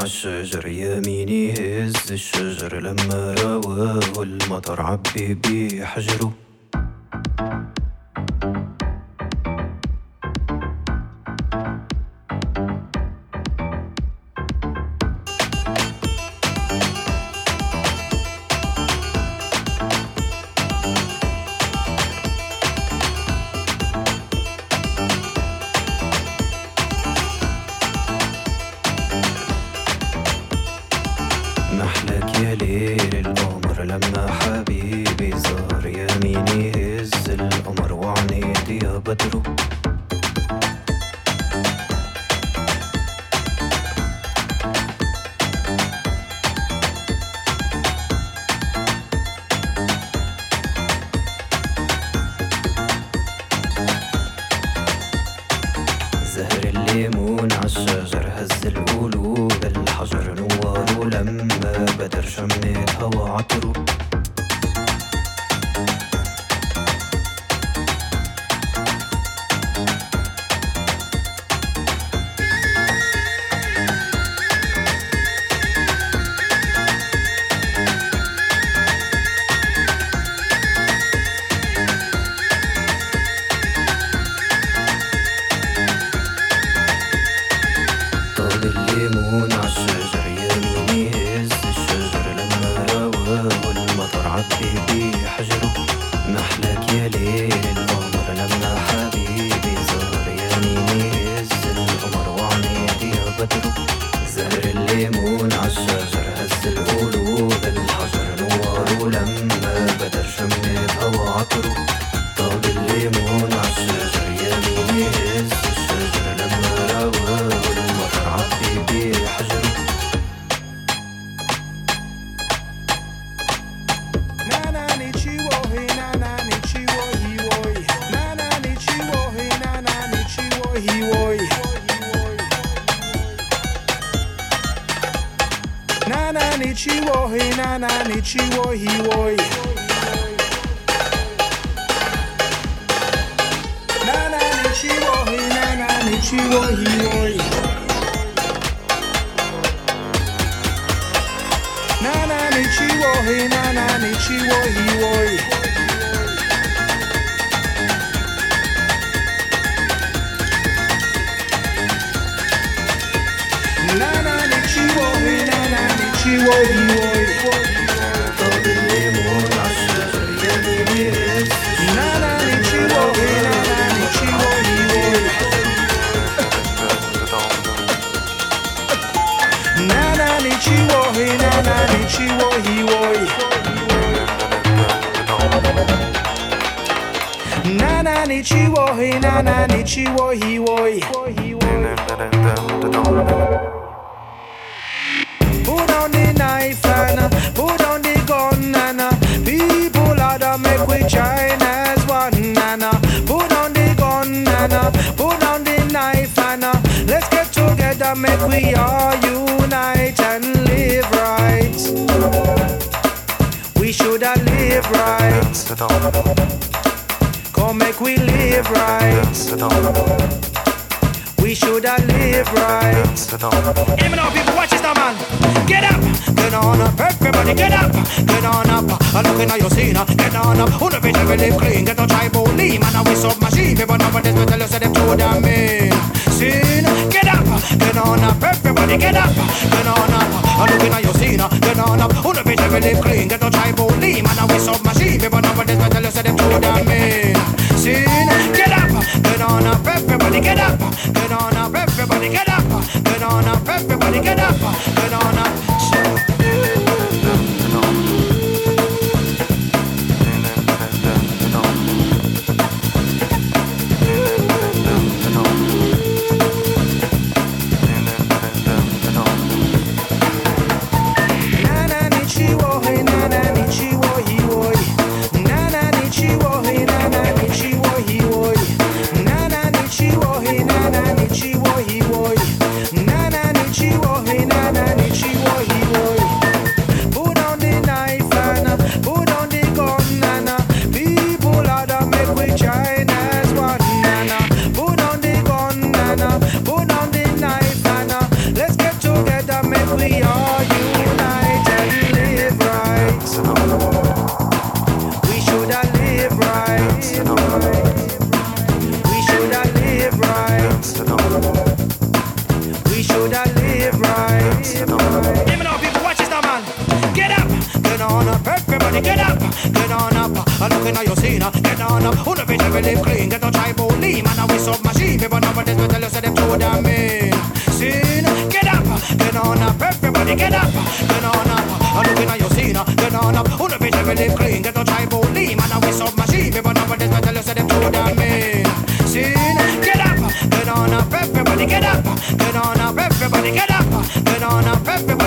عالشجر يميني هز الشجر لما رواه المطر عبي بحجره محلك nana ni chiwo he nana ni chiwo he woy. Put down the knife and uh, put down the gun and uh, people out there make we join as one and uh, put down the gun and put down the knife and let's get together make we all unite and live right. We shoulda live right. Come make we live right. We shoulda live right. Even though people watch this now, man. Get up, get on up, everybody get up, get on up. I look in your scene, uh, get on up. Who the bitch ever live clean, get no try bully, man. I we sub machine, people this, but tell us that them two damn mean. Scene, get up, get on up, everybody get up, get on up. I look in your scene, uh, get on up. Who the bitch ever live clean, get no try bully, man. We sub machine, people this, but tell us that them two damn mean. Scene, get up, get on up, everybody get up, get on up, everybody get up, get on up, everybody get up, get on up.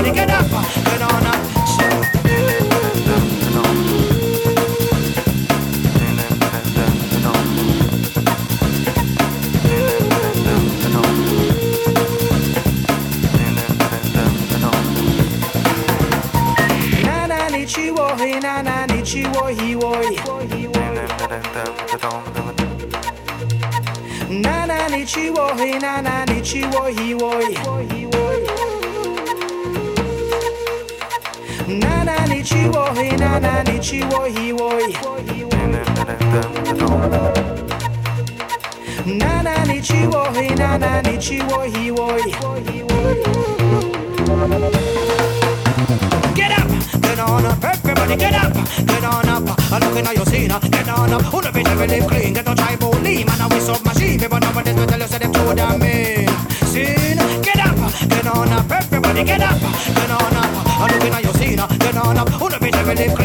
gotta get up. we clean. Get a try about lean, man, we know about this, we tell you, say them damn mean. Sin, get up, get on up, everybody get up, get on up. I'm looking at your scene, get on up. Who the bitch ever clean?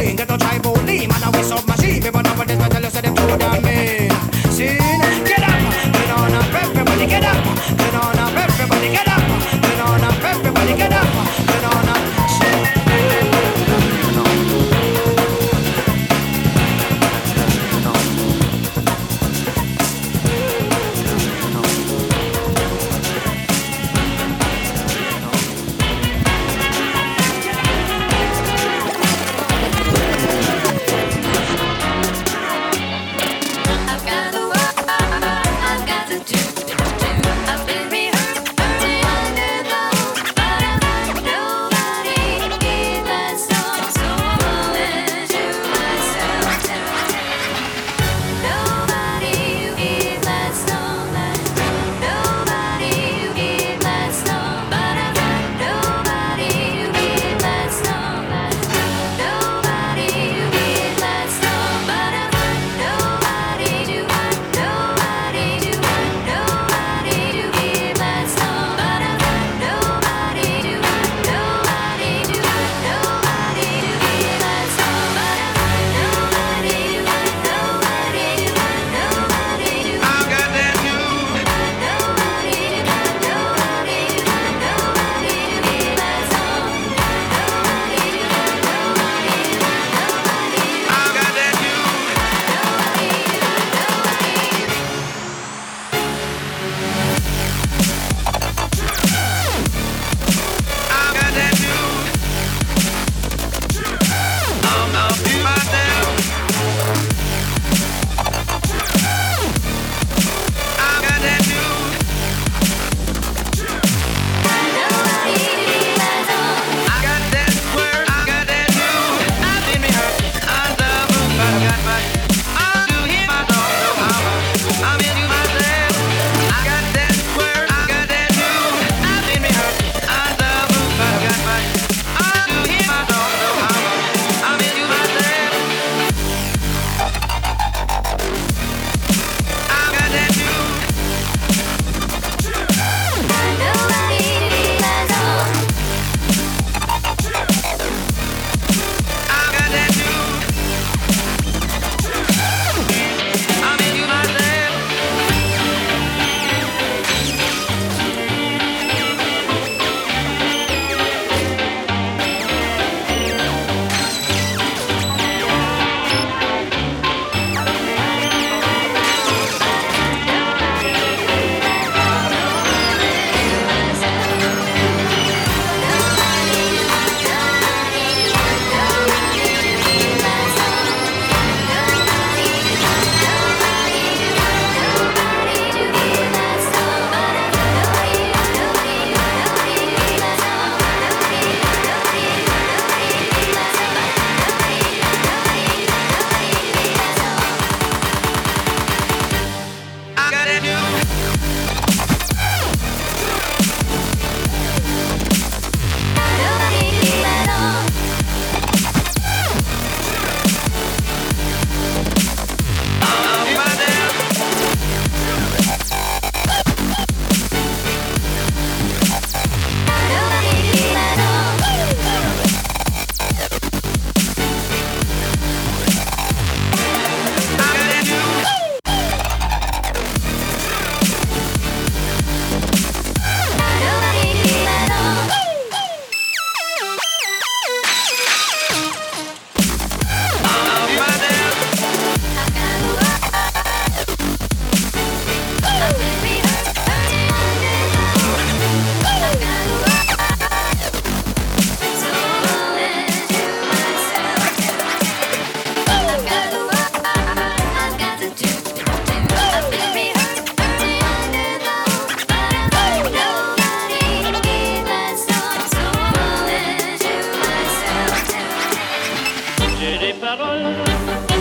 paroles,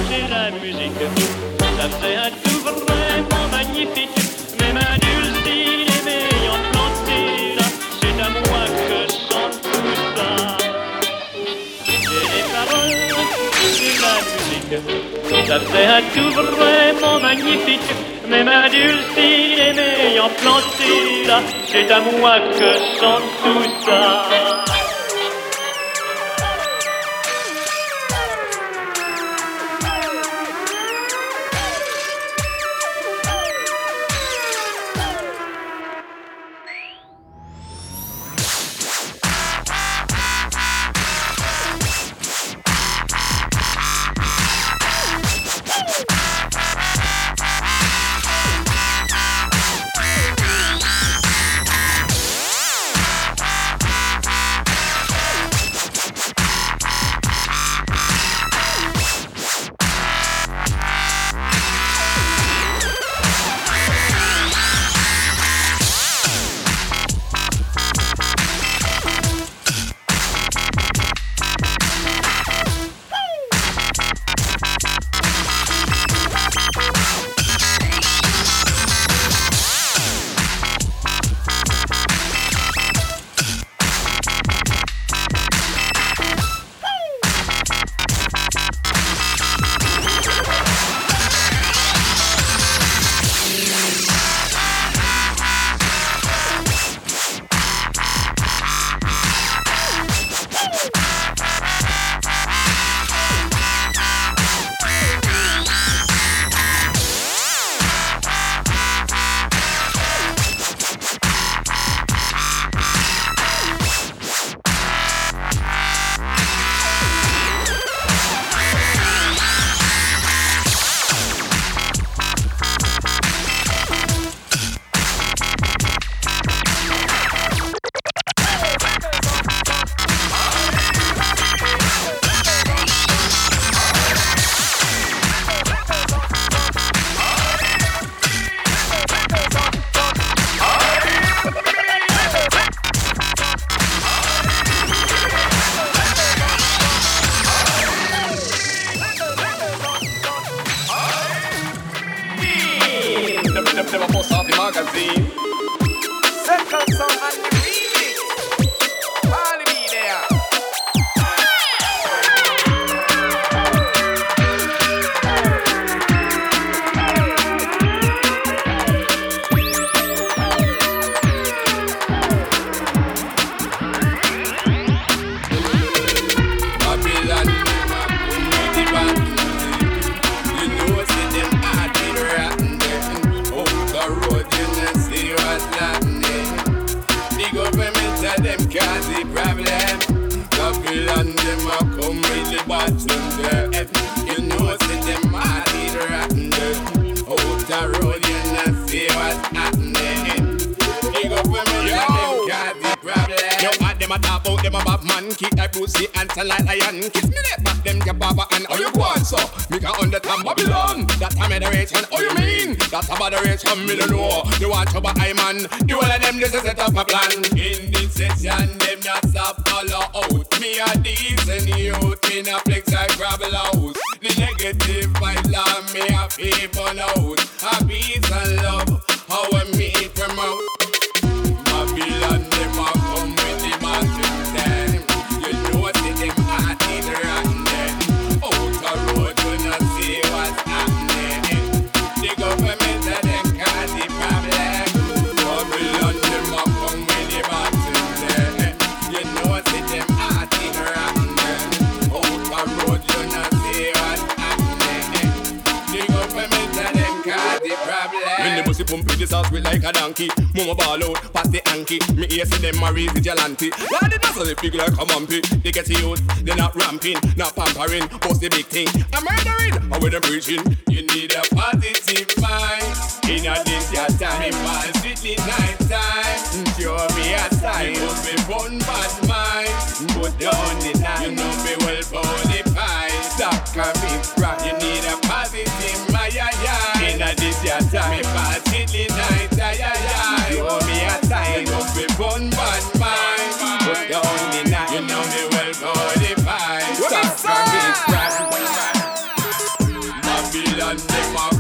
c'est la musique. Ça faisait un tout vraiment magnifique. Même un dulcine m'ayant planté là, c'est à moi que chante tout ça. C'était les paroles, c'est la musique. Ça faisait un tout vraiment magnifique. Même un dulcine m'ayant planté là, c'est à moi que chante tout ça. this is the top of my plan. pit. Now the dazzle, they figure like a mumpy. They get youth, they not ramping, not pampering. What's the big thing? I'm murdering, how with them preaching? Step my.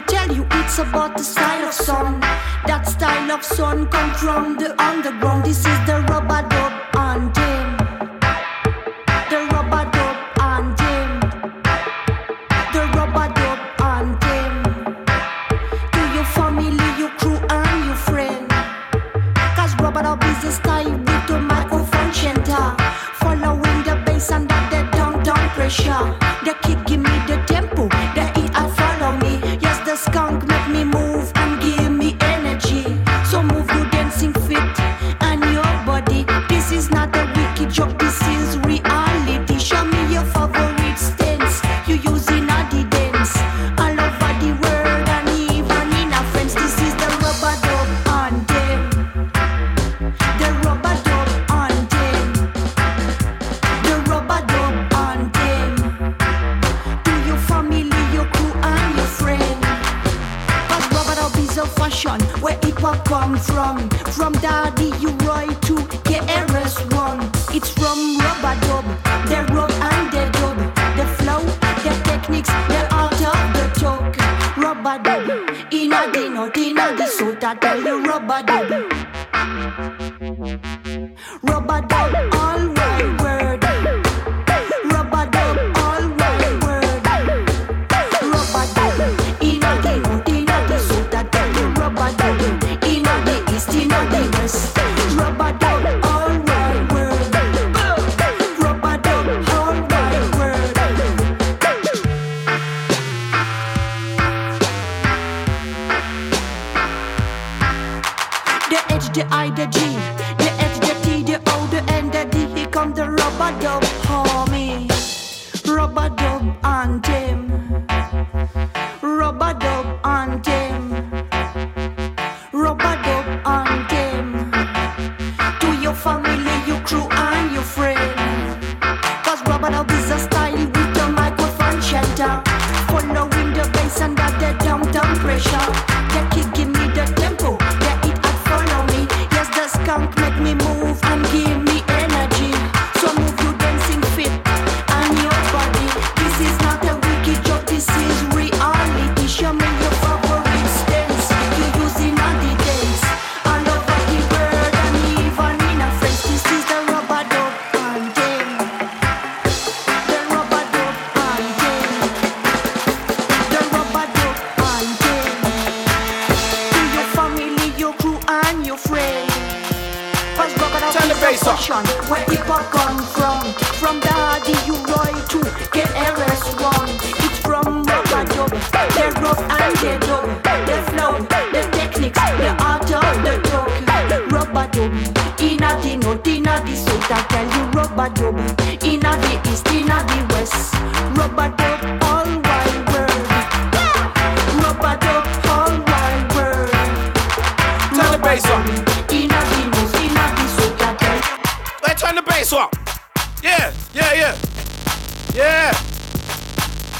Will tell you, it's about the style of song. That style of song come from the underground. This is the rubber dub anthem. Turn the bass up. where hip hop come from. From Daddy U Roy to KRS-One. It's from rubber dub. The rub and the dub. The flow, the techniques, the art of the talk. Rubber dub. Inna the north, inna the south, I tell you rubber dub. Inna the east, inna the west. Rubber dub, Let's turn the bass up. Yeah, yeah, yeah. Yeah.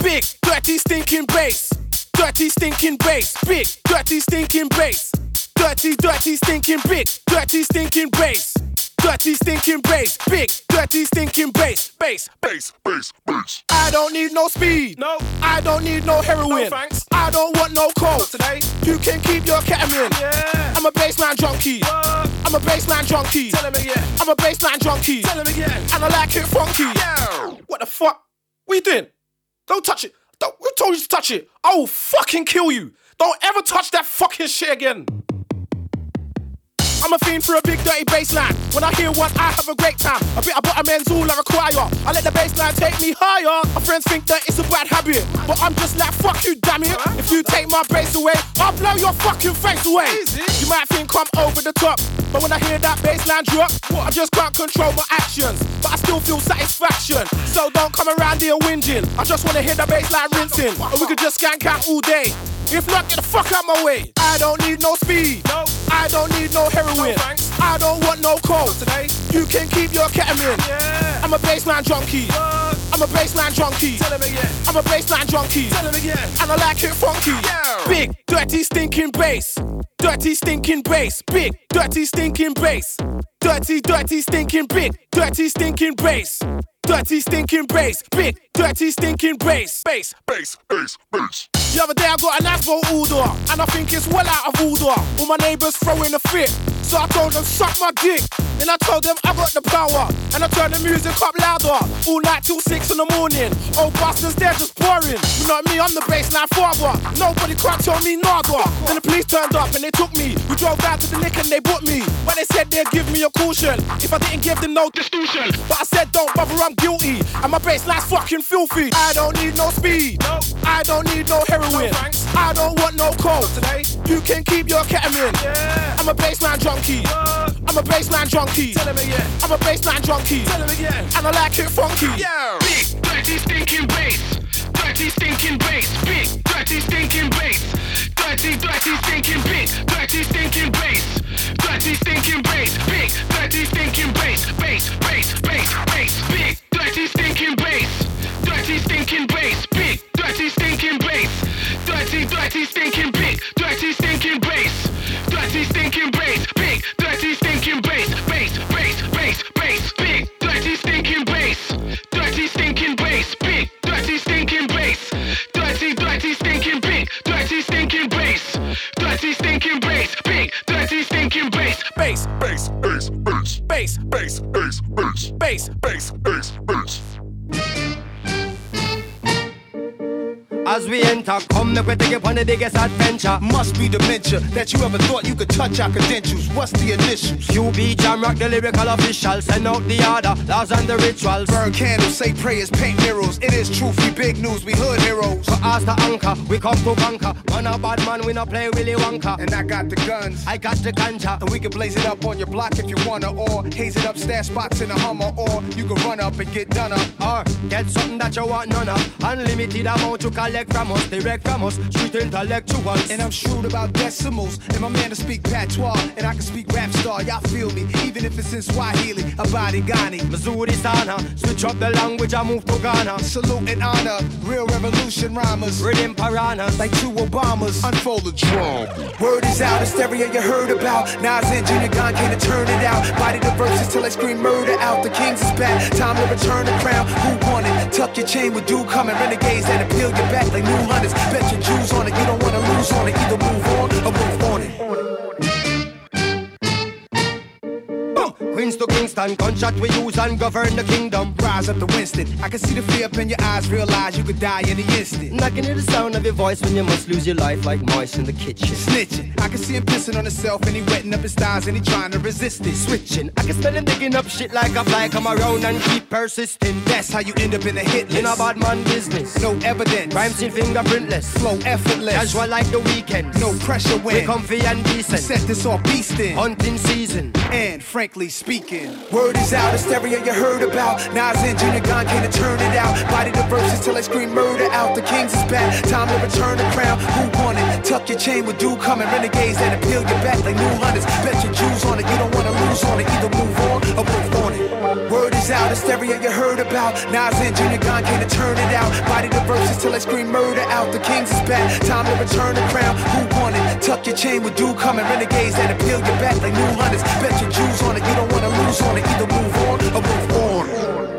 Big, dirty, stinking bass. Dirty, stinking bass. Big, dirty, stinking bass. Dirty, dirty, stinking big. Dirty, stinking bass. Dirty, stinking bass. Big, dirty, stinking bass. Bass, bass, bass, bass. I don't need no speed. No. I don't need no heroin. No thanks. I don't want no coke. today. You can keep your ketamine. Yeah. I'm a bassline junkie. What? I'm a bassline junkie. Tell him again. I'm a bassline junkie. Tell him again. And I like it funky. Yeah. What the fuck? What you doing? Don't touch it. Don't, who told you to touch it? I will fucking kill you. Don't ever touch that fucking shit again. I'm a fiend for a big dirty bassline. When I hear one, I have a great time. A bit of bottomends all I require. I let the bassline take me higher. My friends think that it's a bad habit, but I'm just like fuck you, damn it. If you take my bass away, I'll blow your fucking face away. You might think I'm over the top, but when I hear that bassline drop, I just can't control my actions. But I still feel satisfaction. So don't come around here whinging. I just wanna hear the bassline rinsing, or we could just skank out all day. If not, get the fuck out my way. I don't need no speed. No. I don't need no heroin. No. I don't want no coke. today. You can keep your ketamine. Yeah. I'm a bassline junkie. What? I'm a bassline junkie. Tell him again. I'm a bassline junkie. Tell him again. And I like it funky. Yeah. Big, dirty, stinking bass. Dirty, stinking bass. Big, dirty, stinking bass. Dirty, dirty, stinking big. Dirty, stinking bass. Dirty, stinking bass. Big, dirty stinking bass, bass, bass, bass, bass. The other day I got a Nasbo order, and I think it's well out of order. All my neighbours throwing a fit, so I told them suck my dick. Then I told them I got the power, and I turned the music up louder, all night till six in the morning. Old bastards, they're just boring. You know me, I'm the bassline father. Nobody can't tell me nada. Then the police turned up and they took me. We drove down to the lick and they booked me. But they said they'd give me a caution if I didn't give them no distortion. But I said don't bother, I'm guilty, and my bassline's fucking filthy. I don't need no speed, no. I don't need no heroin. No I don't want no coke today. You can keep your ketamine. Yeah. I'm a bassline junkie. What? I'm a bassline junkie. Tell him again. I'm a bassline junkie. Tell him again. And I like it funky. Yeah. Big, dirty, stinking bass. Dirty, stinking bass. Big, dirty, stinking bass. Dirty, dirty, stinking big. Dirty, stinking bass. Dirty, stinking bass. Big, dirty, stinking bass. Bass, bass, bass, bass. Big, dirty, stinking bass. Dirty, stinking bass. Big, dirty, stinking bass. Dirty, dirty, stinking big. Dirty, stinking bass. Dirty, stinking bass. Big, dirty, stinking bass. Bass, bass, bass, bass. Big, dirty, stinking bass. Dirty, stinking bass. Big, dirty, stinking bass. Dirty, dirty, stinking big. Dirty, stinking bass. Dirty, stinking bass. Big, dirty, stinking bass. Bass, bass, bass, bass. Bass, bass, bass, bass. Bass, bass, bass, bass. As we enter, come make we take you on the biggest adventure. Must be dementia that you ever thought you could touch our credentials. What's the initials? QB Jam Rock, the lyrical official. Send out the order, laws and the rituals. Burn candles, say prayers, paint mirrors. It is truth, we big news, we hood heroes. So ask the anchor, we come to conquer. Man a bad man, we not play Willy Wonka. And I got the guns, I got the ganja. and we can blaze it up on your block if you wanna, or haze it up, stash spots in a Hummer, or you can run up and get done up. Or get something that you want none of. Unlimited amount to collect from us, direct from us, street intellectuals. And I'm shrewd about decimals, and my man to speak patois, and I can speak rap star. Y'all feel me, even if it's in Swahili, Abadi Ghani. Missouri Sana, switch up the language, I move to Ghana. Salute and honor, real revolution rhymers. Rhythm piranhas, Like two Obamas, unfold the drum. Word is out, hysteria you heard about. Nas and Junior came to turn it out. Body the verses till I scream murder out. The kings is back, time to return the crown. Who won it? Tuck your chain with do coming. Renegades that appeal your back like new hunters. Bet your Jews on it, you don't wanna lose on it. Either move on or move on it. Queens to Kingston, gunshot we use and govern the kingdom. Rise up to Winston. I can see the fear up in your eyes, realize you could die any instant. I can hear the sound of your voice when you must lose your life like mice in the kitchen. Snitching. I can see him pissing on himself and he wetting up his thighs and he trying to resist it. Switching, I can smell him digging up shit like a fly. Come around and keep persisting. That's how you end up in a hit list. In a bad man business. No evidence. Crime scene fingerprintless. flow effortless. Casual like the weekend. No pressure when We comfy and decent. set this off beastin'. Hunting season. And frankly speaking, word is out, hysteria you heard about. Nas and Junior Gong came to turn it out. Body the verses till I scream murder out. The kings is back, time to return the crown. Who won it? Tuck your chain with do coming. Renegades that appeal your back like new hunters. Bet your Jews on it, you don't wanna lose on it. Either move on or move on it. Word is out, hysteria you heard about. Nas and Junior Gong came to turn it out. Body the verses till I scream murder out. The kings is back, time to return the crown. Who won it? Tuck your chain with do coming. Renegades that appeal your back like new hunters. Bet your Jews on it, you don't wanna lose on it. Either move on or move on.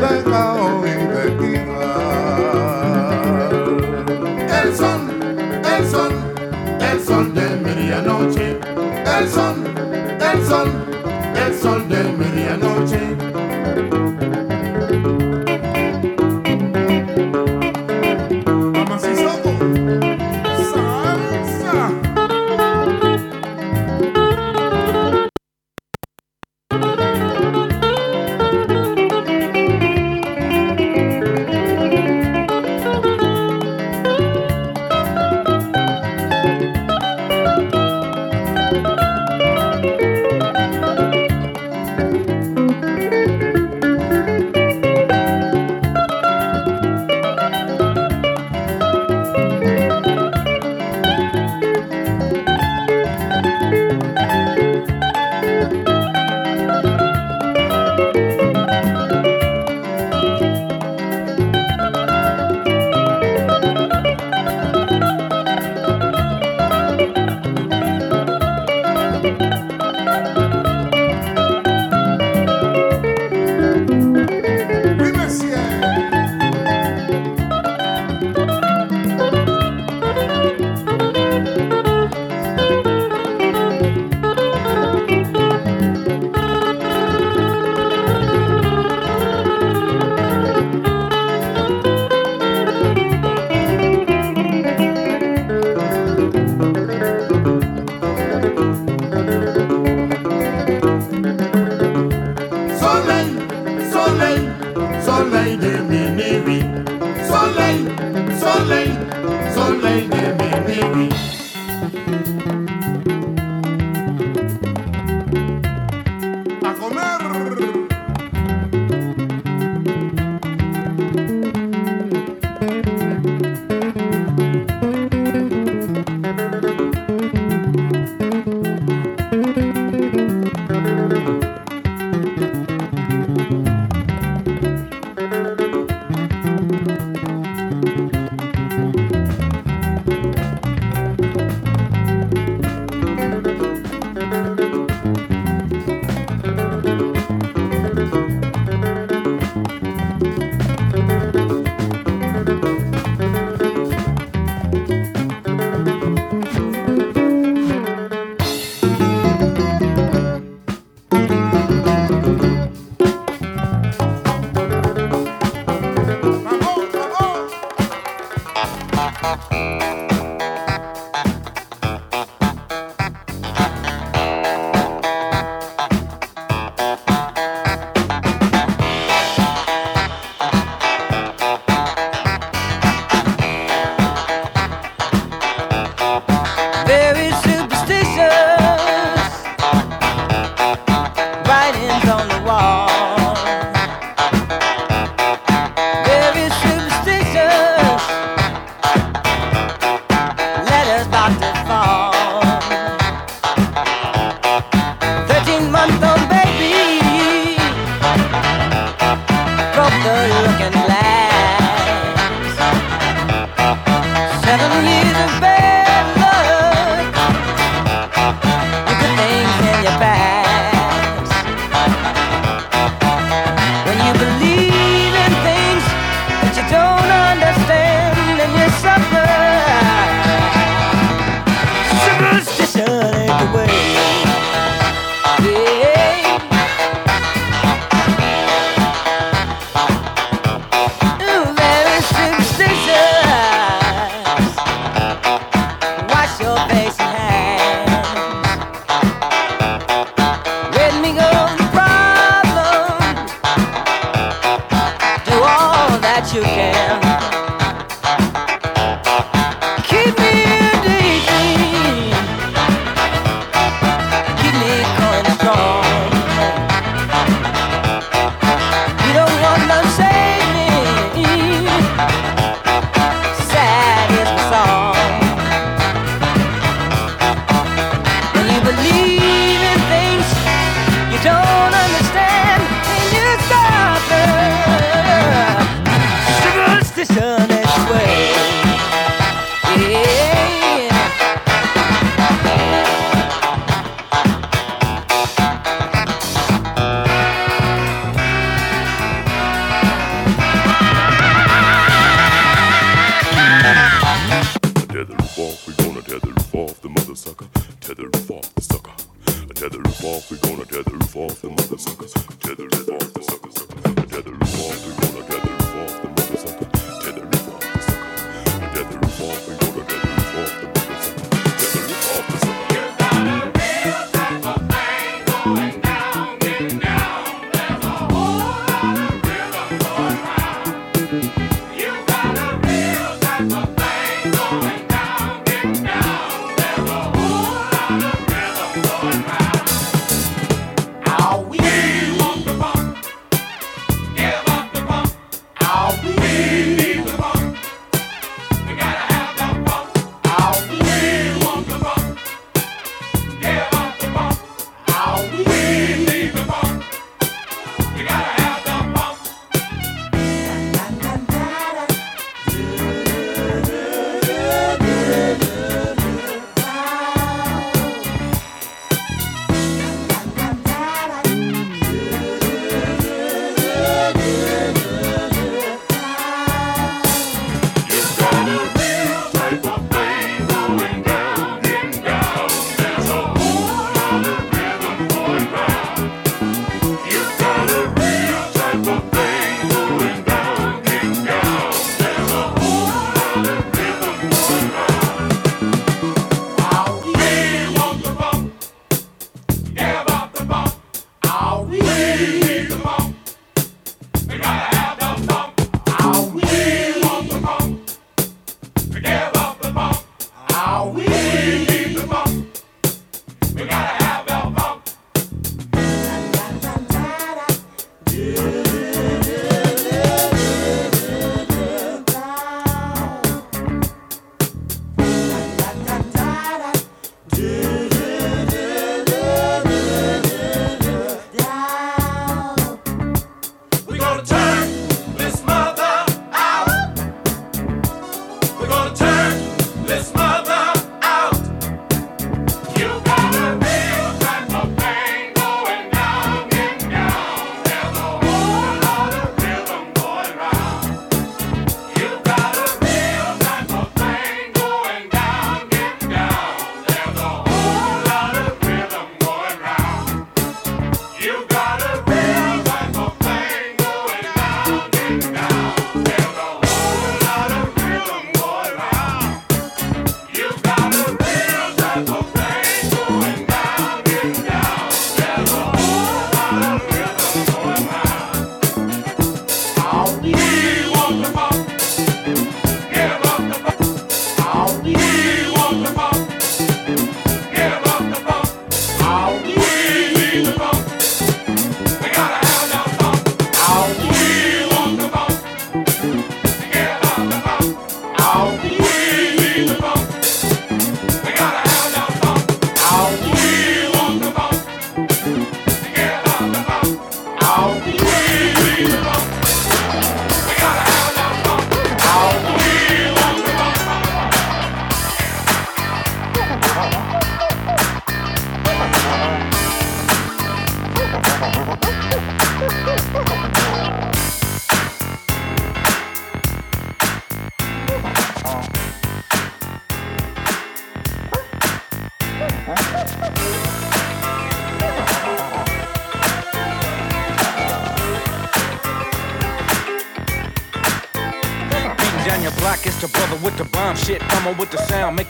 El el el sol de medianoche. El el sol, el sol de medianoche. Ha ha ha.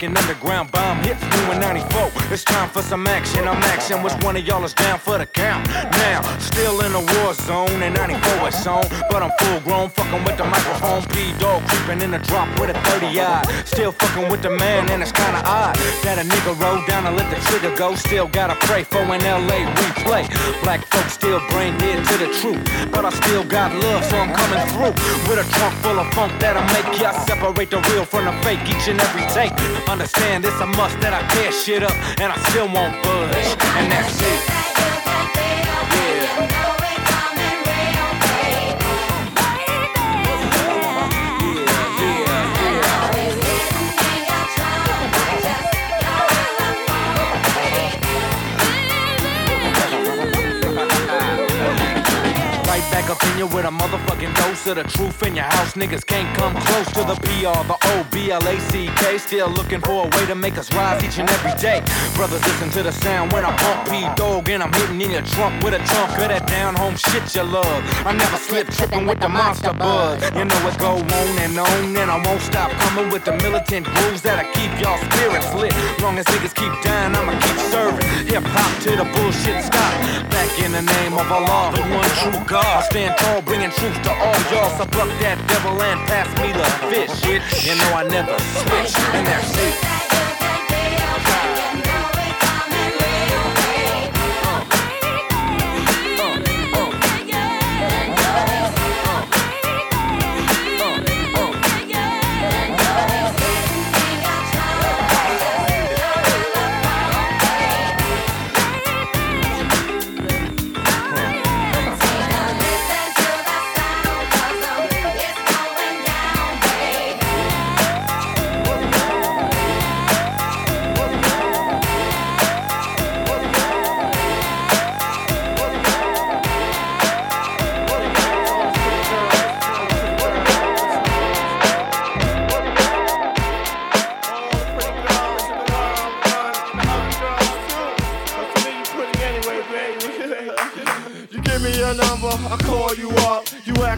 Underground for some action. I'm action, which one of y'all is down for the count? Now, still in the war zone, and 94 is on. But I'm full grown, fucking with the microphone. P dog creeping in the drop with a 30 eye. Still fucking with the man, and it's kinda odd that a nigga roll down and let the trigger go. Still gotta pray for an LA replay. Black folks still brain dead to the truth, but I still got love, so I'm coming through with a trunk full of funk that'll make ya separate the real from the fake each and every take. Understand it's a must that I tear shit up, and I still won't budge, and that's it. You with a motherfucking dose of the truth in your house. Niggas can't come close to the PR, the O B L A C K. Still looking for a way to make us rise each and every day. Brothers, listen to the sound when I pump P Dog and I'm hitting in your trunk with a chunk of that down home shit you love. I never slip tripping with the monster buzz. You know it go on and on, and I won't stop coming with the militant grooves that'll keep y'all spirits lit. Long as niggas keep dying, I'ma keep serving. Hip hop to the bullshit stop. Back in the name of Allah, the one true God. I stand tall, bringing truth to all y'all. So pluck that devil and pass me the fish. You know I never switch, and that's it.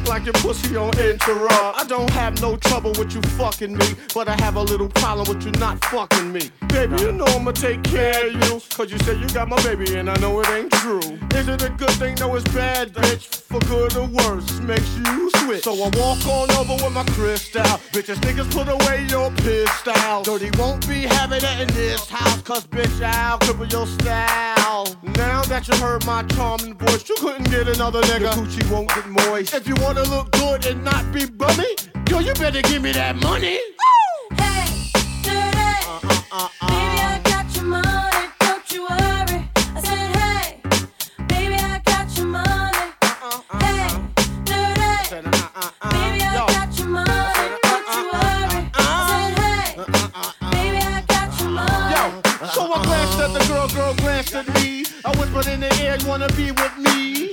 Act like your pussy on interrupt. I don't have no trouble with you fucking me, but I have a little problem with you not fucking me. Baby, you know I'ma take care of you, cause you said you got my baby and I know it ain't true. Is it a good thing? No, it's bad, bitch. For good or worse, makes you switch. So I walk on over with my crystal. Bitches, niggas, put away your pistol. Dirty won't be having it in this house, cause bitch, I'll cripple your style. Now that you heard my charming voice, you couldn't get another nigga. Your coochie won't get moist. If you wanna look good and not be bummy, yo, you better give me that money. Hey, dirty. Baby, I got girl, glanced at me. I whispered in the air, you wanna be with me?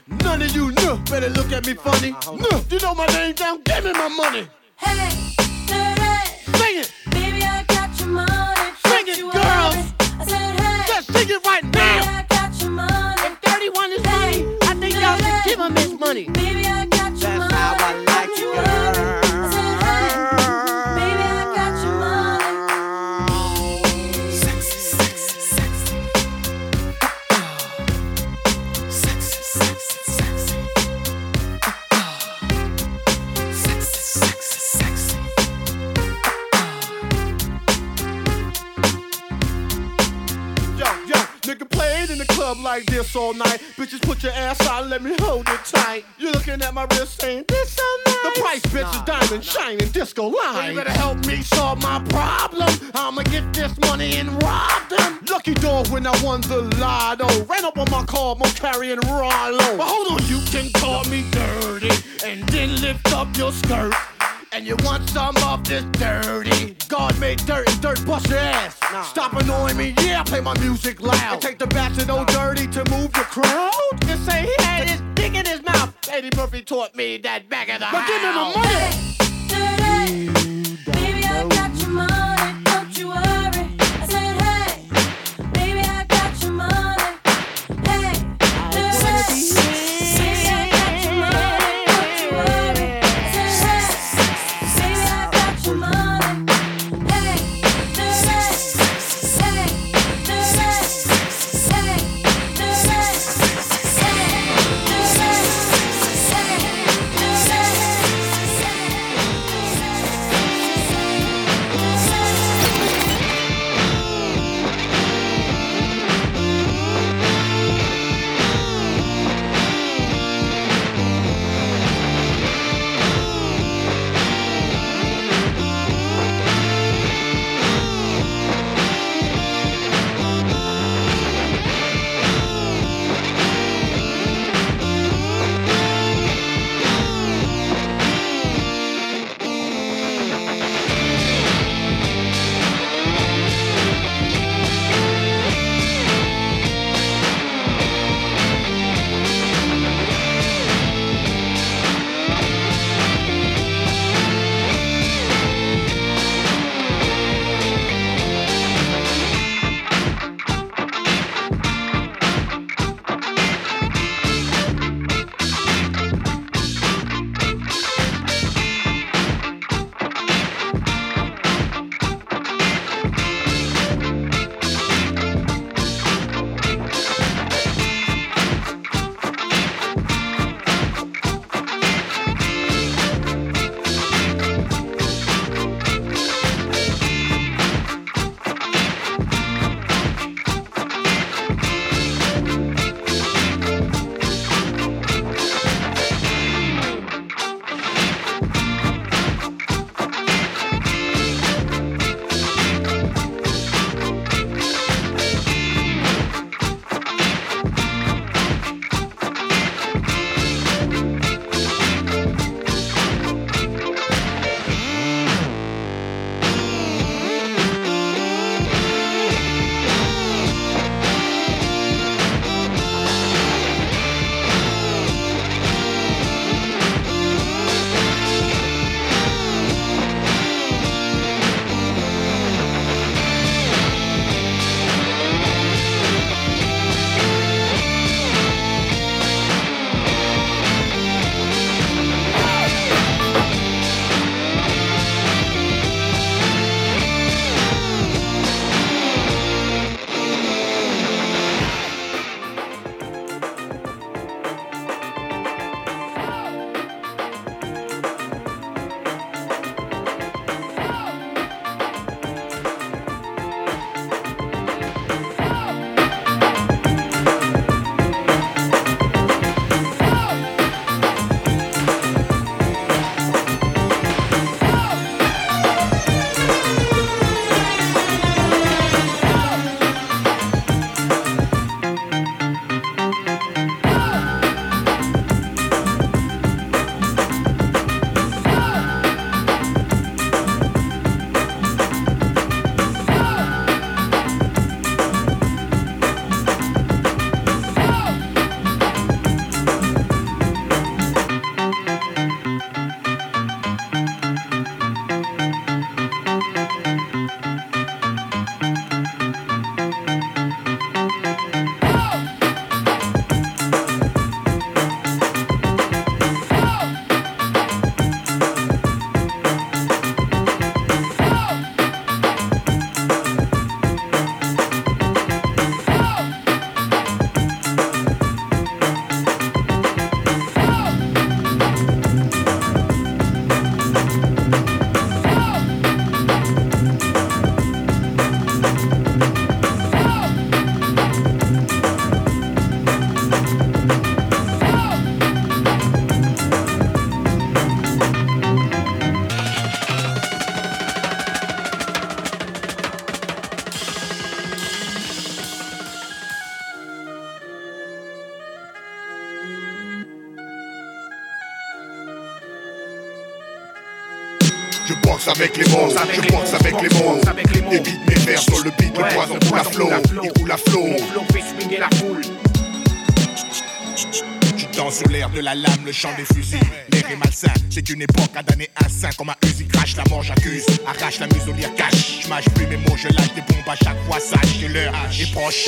None of you know better look at me funny. No, you know my name down, give me my money. Hey, dirty. Sing it. Baby, I got your money, Sing it, girls. I said, hey, Just sing it right now. baby. I got your money. If 31 is money, I think y'all should give him his money. Baby, I club like this all night. Bitches, put your ass out let me hold it tight. You're looking at my wrist saying, this so nice. The price, bitch, is diamond shining disco line. You better help me solve my problem. I'ma get this money and rob them. Lucky dog when I won the lotto. Ran up on my car, more carrying Rollo. But hold on, you can call me dirty and then lift up your skirt. And you want some of this dirty God made say dirt and dirt bust your ass. Stop annoying me, yeah, play my music loud. And take the bats and old dirty to move the crowd. And say he had his dick in his mouth. Eddie Murphy taught me that back of the But give me my money. Baby, je boxe avec les mots. Évite mes vers sur le beat, le poison coule à flot. Il coule à flot. Mon flow fait swinguer la foule. Tu danses sur l'air de la lame, le chant des fusils. L'air est malsain, c'est une époque à damner un saint. Comme un Uzi crache, la mort j'accuse. Arrache la muselière cache. Je mâche plus mes mots, je lâche des bombes à chaque fois. Sache que l'heure est proche.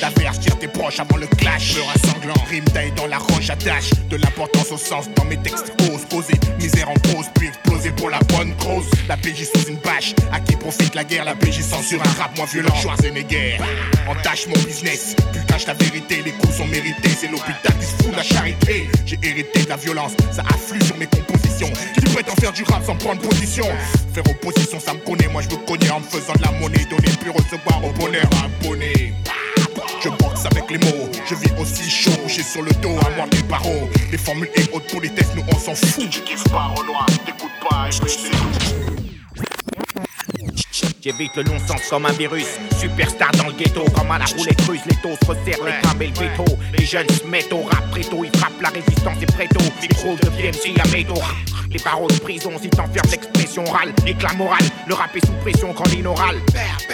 D'avertir tes proches avant le clash. Peur un sanglant, rime taille dans la roche attache. De l'importance au sens dans mes textes ose poser. Misère en pause, puis exploser pour la bonne cause. La PJ sous une À qui profite la guerre, la PJ censure un rap moins violent. Schwarzenegger, entache mon business. Tu caches la vérité, les coups sont mérités. C'est l'hôpital qui se fout de la charité. J'ai hérité de la violence, ça afflue sur mes compositions. Qui prétend faire du rap sans prendre position? Faire opposition, ça me connaît. Moi je me connais en me faisant de la monnaie. Donner puis recevoir au bonheur abonné. Je boxe avec les mots, je vis aussi chaud, j'ai sur le dos à moi des barreaux. Les formules et autres politesses, nous on s'en fout. Tu kiffes pas au noir, t'écoutes pas, c'est J'évite le non-sens comme un virus. Superstar dans le ghetto, comme à la roulette russe. Les taux se resserrent, les crabes et le veto. Les jeunes se mettent au rap préto. Ils frappent la résistance et préto. Micro de PMC à métaux. Les paroles de prison, si t'enfermes d'expression orale. Éclat moral, le rap est sous pression quand l'inoral.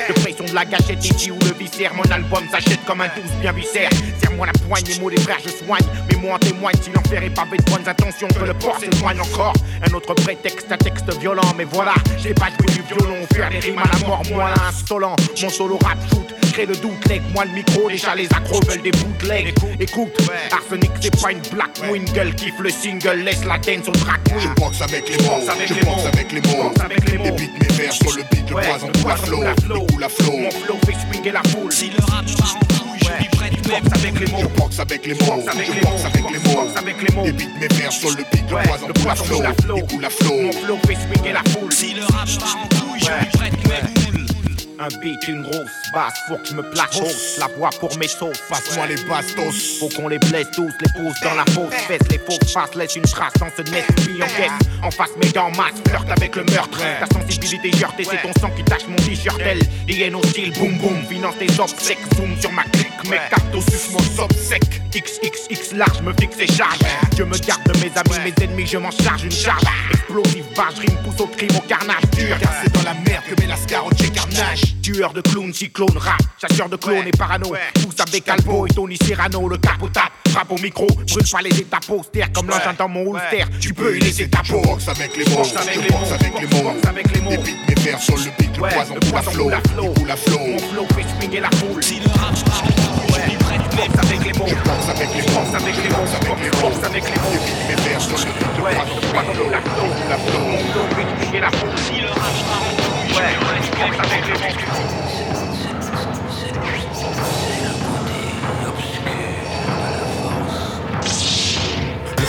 De pression de la gâchette, ici ou le viscère. Mon album s'achète comme un douce bien viscère. Serre-moi la poigne, les mots des frères, je soigne. Mais moi en témoigne, si l'enfer est pavé de bonnes intentions, que le port s'éloigne encore. Un autre prétexte, un texte violent, mais voilà, j'ai pas joué du violon, faire des rimes à la mort, moi là, insolent. Mon solo rap shoot, crée le doute, leg, moi le micro, déjà les accros veulent des bootlegs. Écoute, Arsenic, c'est pas une black wing, gueule, kiffe le single, laisse la dance au queen. Je boxe avec les mots, je boxe avec les mots. Évite mes vers sur le beat, le poison. Il coule à flot. Mon flow fait swinguer la foule. Si le rap part en couille, je boxe avec les mots. Je boxe avec les mots, je boxe avec les mots. avec les mots. Évite mes vers sur le beat, le poison coule à flot. Il coule à flot. Mon flow fait swinguer la foule. Si le rap part en couille, je vivrai de mes boules. Un beat, une grosse basse, faut que je me place hausse. La voix pour mes sauces. Passe-moi les bastos. Faut qu'on les blesse tous, les pose dans la fausse fesse. Les fausses faces laissent une trace sans se mettre puis en caisse. En face, mes dents masse, flirte avec le meurtre. Ta sensibilité heurtée, c'est ton sang qui tache mon t-shirt. Elle, hyène au style, boum boum. Finance tes obsèques, zoom sur ma clique. Mes cartes sus, mon sec. XXX large, me fixe et charge. Je me garde de mes amis, mes ennemis, je m'en charge une charge. Explosive, barge, rime, pousse au crime, au carnage. Dur, C'est dans la merde que met la scar au carnage. Tueur de clowns, cyclone, rap, chasseur de clones et parano. Pousse avec Alpo et Tony Serrano, le capot tape, frappe au micro, brûle pas les étapes posters comme l'engin dans mon holster. Tu peux y laisser ta Je peau. avec les mots, je avec les mots. avec les mots. Évite mes vers sur le beat, le Ouais, poison le coule à flot. coule flot. Mon flow fait swinguer la foule. Si le rap je Boxe avec les mots. Je boxe avec les mots, avec les mots. Avec les mots. Mes vers sur le beat, le Ouais, poison le coule à poison flot. coule à flot. Il coule à flot. Mon flow fait swinguer la foule. Ouais,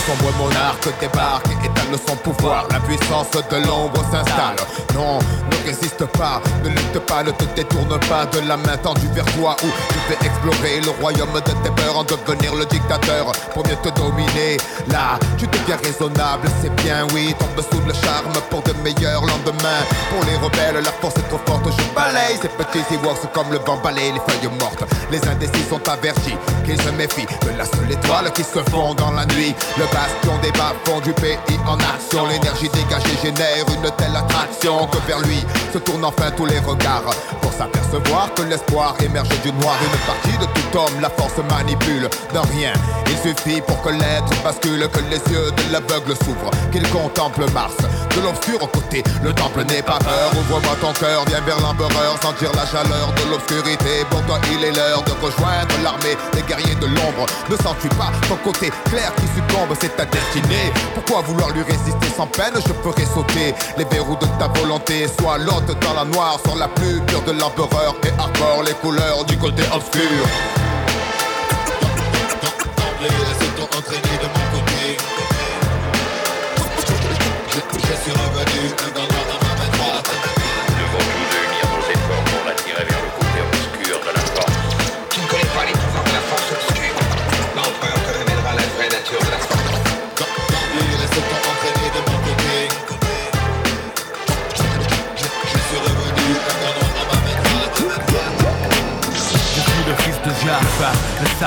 sombre monarque débarque et étale son pouvoir. La puissance de l'ombre s'installe. Non, ne résiste pas, ne lutte pas, ne te détourne pas de la main tendue vers toi où tu fais explorer le royaume de tes peurs en devenir le dictateur pour mieux te dominer. Là, tu deviens raisonnable, c'est bien, oui, tombe sous le charme pour de meilleurs lendemains. Pour les rebelles, la force est trop forte, je balaye ces petits Ewoks comme le vent balaye les feuilles mortes. Les indécis sont avertis qu'ils se méfient de la seule étoile qui se fond dans la nuit. Bastion des bas-fonds du pays en action. L'énergie dégagée génère une telle attraction que vers lui se tournent enfin tous les regards. S'apercevoir que l'espoir émerge du noir. Une partie de tout homme, la force manipule de rien. Il suffit pour que l'être bascule, que les yeux de l'aveugle s'ouvrent, qu'il contemple Mars. De l'obscur côté, le temple n'est pas peur. Ouvre-moi ton cœur, viens vers l'empereur, sentir la chaleur de l'obscurité. Pour toi, il est l'heure de rejoindre l'armée des guerriers de l'ombre. Ne sens-tu pas ton côté clair qui succombe, c'est ta destinée. Pourquoi vouloir lui résister sans peine? Je ferai sauter les verrous de ta volonté. Sois l'hôte dans la noire, sur la plus pure de l'empereur et arbore les couleurs du côté obscur.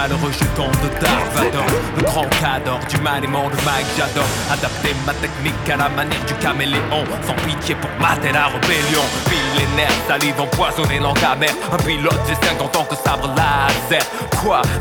Le rejeton de Dark Vador, le grand cadre du maniement de Mike j'adore adapter ma technique à la manière du caméléon, sans pitié pour mater la rébellion. Millénaire, salive empoisonnée, langue un pilote, j'ai 50 ans que sabre laser.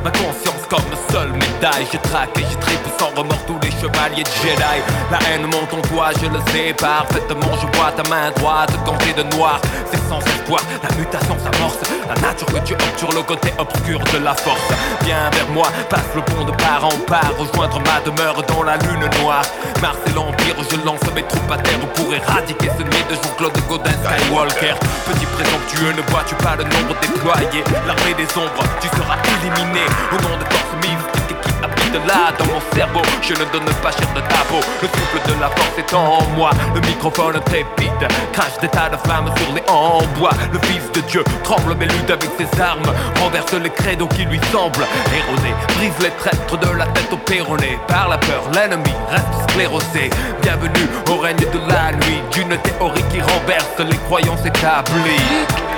Ma conscience comme seule médaille, je traque et je tripe sans remords tous les chevaliers de Jedi. La haine monte en toi, je le sais parfaitement, je vois ta main droite tentée de noir. C'est sans espoir, la mutation s'amorce, la nature que tu sur le côté obscur de la force. Viens vers moi, passe le pont de part en part, rejoindre ma demeure dans la lune noire. Mars et l'Empire, je lance mes troupes à terre pour éradiquer ce nez de Jean-Claude Godin Skywalker. Petit présomptueux, ne vois-tu pas le nombre déployé L'armée des ombres, tu seras éliminé au nom de forces mystiques qui habitent là dans mon cerveau. Je ne donne pas cher de ta peau, le souffle de la force est en moi. Le microphone trépide, crache des tas de flammes sur les en bois. Le fils de Dieu tremble mais lutte avec ses armes, renverse les credos qui lui semblent erronés, brise les traîtres de la tête au péroné. Par la peur, l'ennemi reste sclérosé. Bienvenue au règne de la nuit, d'une théorie qui renverse les croyances établies.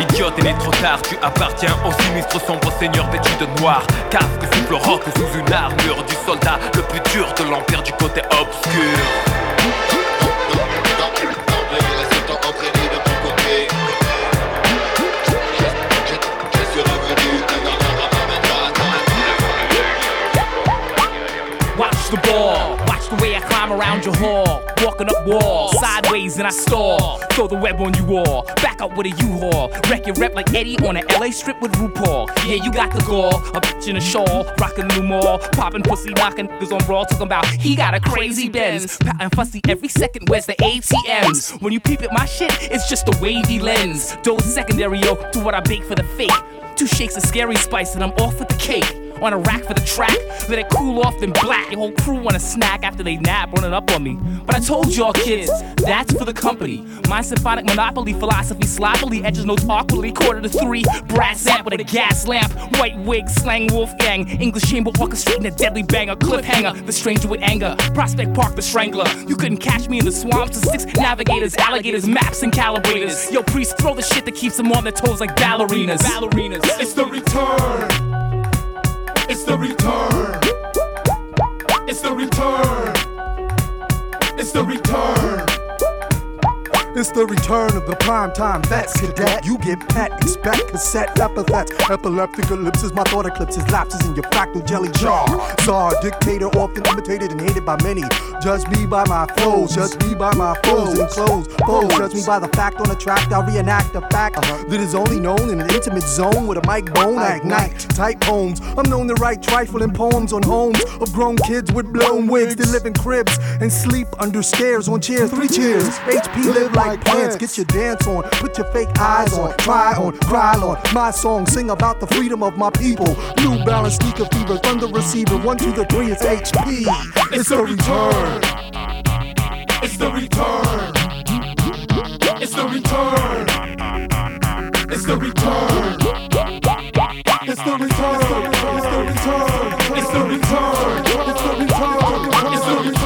Idiote, il est trop tard, tu appartiens au sinistre sombre seigneur vêtu de noir. Casque souffle rock sous une armure du soldat le plus dur de l'empire du côté obscur. Around your hall. Walking up walls, sideways and I stall. Throw the web on you all, back up with a U-Haul. Wreck your rep like Eddie on an LA strip with RuPaul. Yeah, you got the gall, a bitch in a shawl, rockin' new mall. Poppin' pussy, knockin' niggas on raw, talking about he got a crazy Benz. Pattin' fussy every second, where's the ATMs? When you peep at my shit, it's just a wavy lens. Dose secondary, yo, to what I bake for the fake. Two shakes of scary spice and I'm off with the cake. On a rack for the track, let it cool off then black. Your whole crew want a snack after they nap, running up on me. But I told y'all kids, that's for the company. My symphonic monopoly philosophy sloppily edges notes awkwardly. Quarter to three, brass amp with a gas lamp. White wig, slang Wolfgang. English chamber orchestrating a deadly banger. Cliffhanger, the stranger with anger. Prospect Park, the strangler. You couldn't catch me in the swamps. The six navigators, alligators, maps, and calibrators. Yo, priest, throw the shit that keeps them on their toes like ballerinas. Ballerinas. It's the return. It's the return. It's the return. It's the return. It's the return of the primetime vets cadet. You get pet, expect cassette epithets. Epileptic ellipses, my thought eclipses, lapses in your fractal jelly jar. Czar, dictator, often imitated and hated by many. Judge me by my flows, judge me by my foes and clothes. Foes, judge me by the fact on the track. I'll reenact a fact that is only known in an intimate zone with a mic bone. I ignite tight poems. I'm known to write trifling poems on homes of grown kids with blown wigs that live in cribs and sleep under stairs on chairs. Three cheers. HP live like plants. Get your dance on, put your fake eyes on, try on, cry on. My song sing about the freedom of my people. New balance, sneaker fever, thunder receiver. One, two, the three, it's HP. It's the return. It's the return. It's the return. It's the return. It's the return. It's the return. It's the return. It's the return. It's the return. It's the return.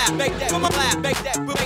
Clap, make that, clap, make that,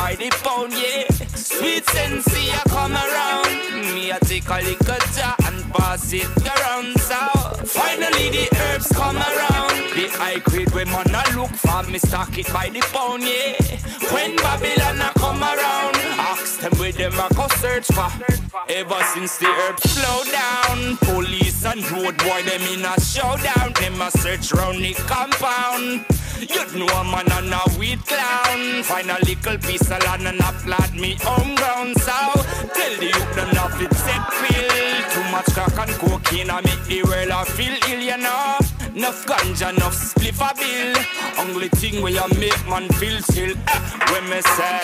by the pound, yeah. Sweet sensei a come around. Me a take a little jar and pass it around. So finally the herbs come around. The high grade when man a look for me stock it by the pound, yeah. When Babylon a come around, ask them where them a go search for. Ever since the herbs slow down, police and road boy them in a showdown. Them a search round the compound. You know a man and a weed clown. Find a little piece of land and a me home ground. So tell the youth them not fit set pill. Too much crack and cocaine I make the world a feel ill, you know. Enough ganja, enough spliff a bill. Only thing where you make man feel chill. Eh, when me say,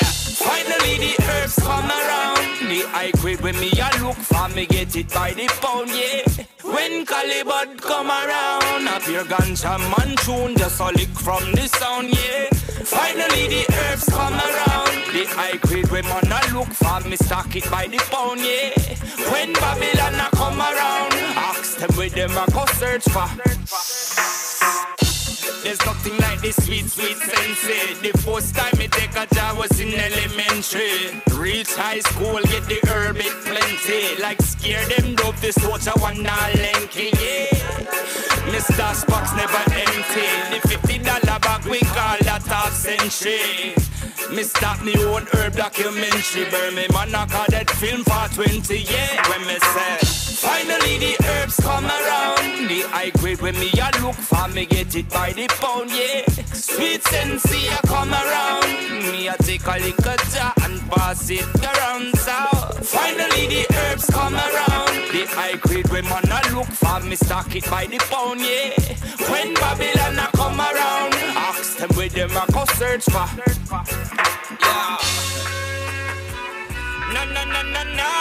finally the herbs come around. The high grade when me a look for me get it by the pound, yeah. When Calibut come around, up your ganja man tune just a lick from the sound, yeah. Finally the herbs come around. The high grade when man a look for me stock it by the pound, yeah. When Babylon a come around, ask them where them a go search for. There's nothing like this sweet, sweet sensei. The first time me take a job was in elementary. Reach high school, get the herb it plenty. Like scare them dope, this watch a one dollar lanky, yeah. Mr. Spock's never empty. The fifty dollar we call that half century. Me start me own herb documentary. Burn me man I call that film for 20, years When me say, finally the herbs come around. The high grade when me a look for me get it by the pound, yeah. Sweet sensei a come around. Me a take a little jar and pass it around. So finally the herbs come around. The high grade when man a look for me stock it by the pound, yeah. When Babylon a come around, ask them where them a go search for. Yeah. No, no, no, no, no.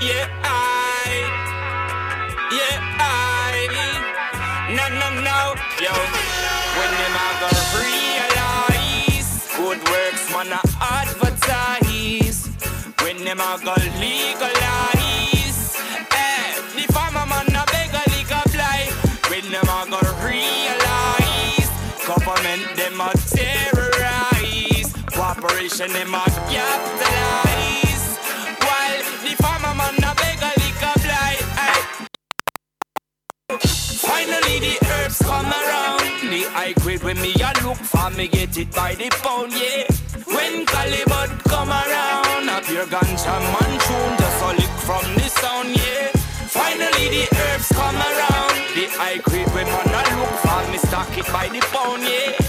Yeah, I. Yeah, I. No, no, no. Yo. When them a go realize good works, man, a advertise. When them a go legalize. A a a. Finally the herbs come around. The high grade when me a look for me get it by the pound, yeah. When Calibut come around, up your ganja man tune just a lick from the sound, yeah. Finally the herbs come around. The high grade when man a look for me stock it by the pound, yeah.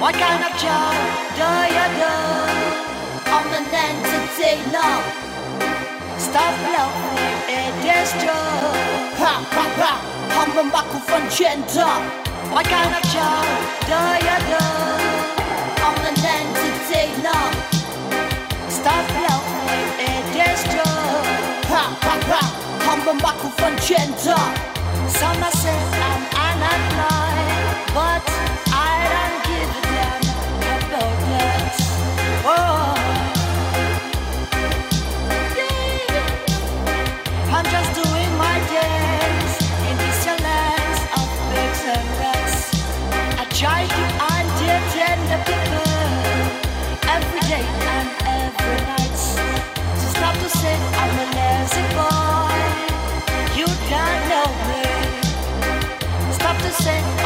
What kind of job do you do? I'm an entertainer. Stop bluffing, it is true. Ha ha ha, I'm a from Genta. What kind of job do you do? I'm an entertainer. Stop bluffing, it is true. Ha ha ha, I'm a from Genta. Some say I'm unemployed, but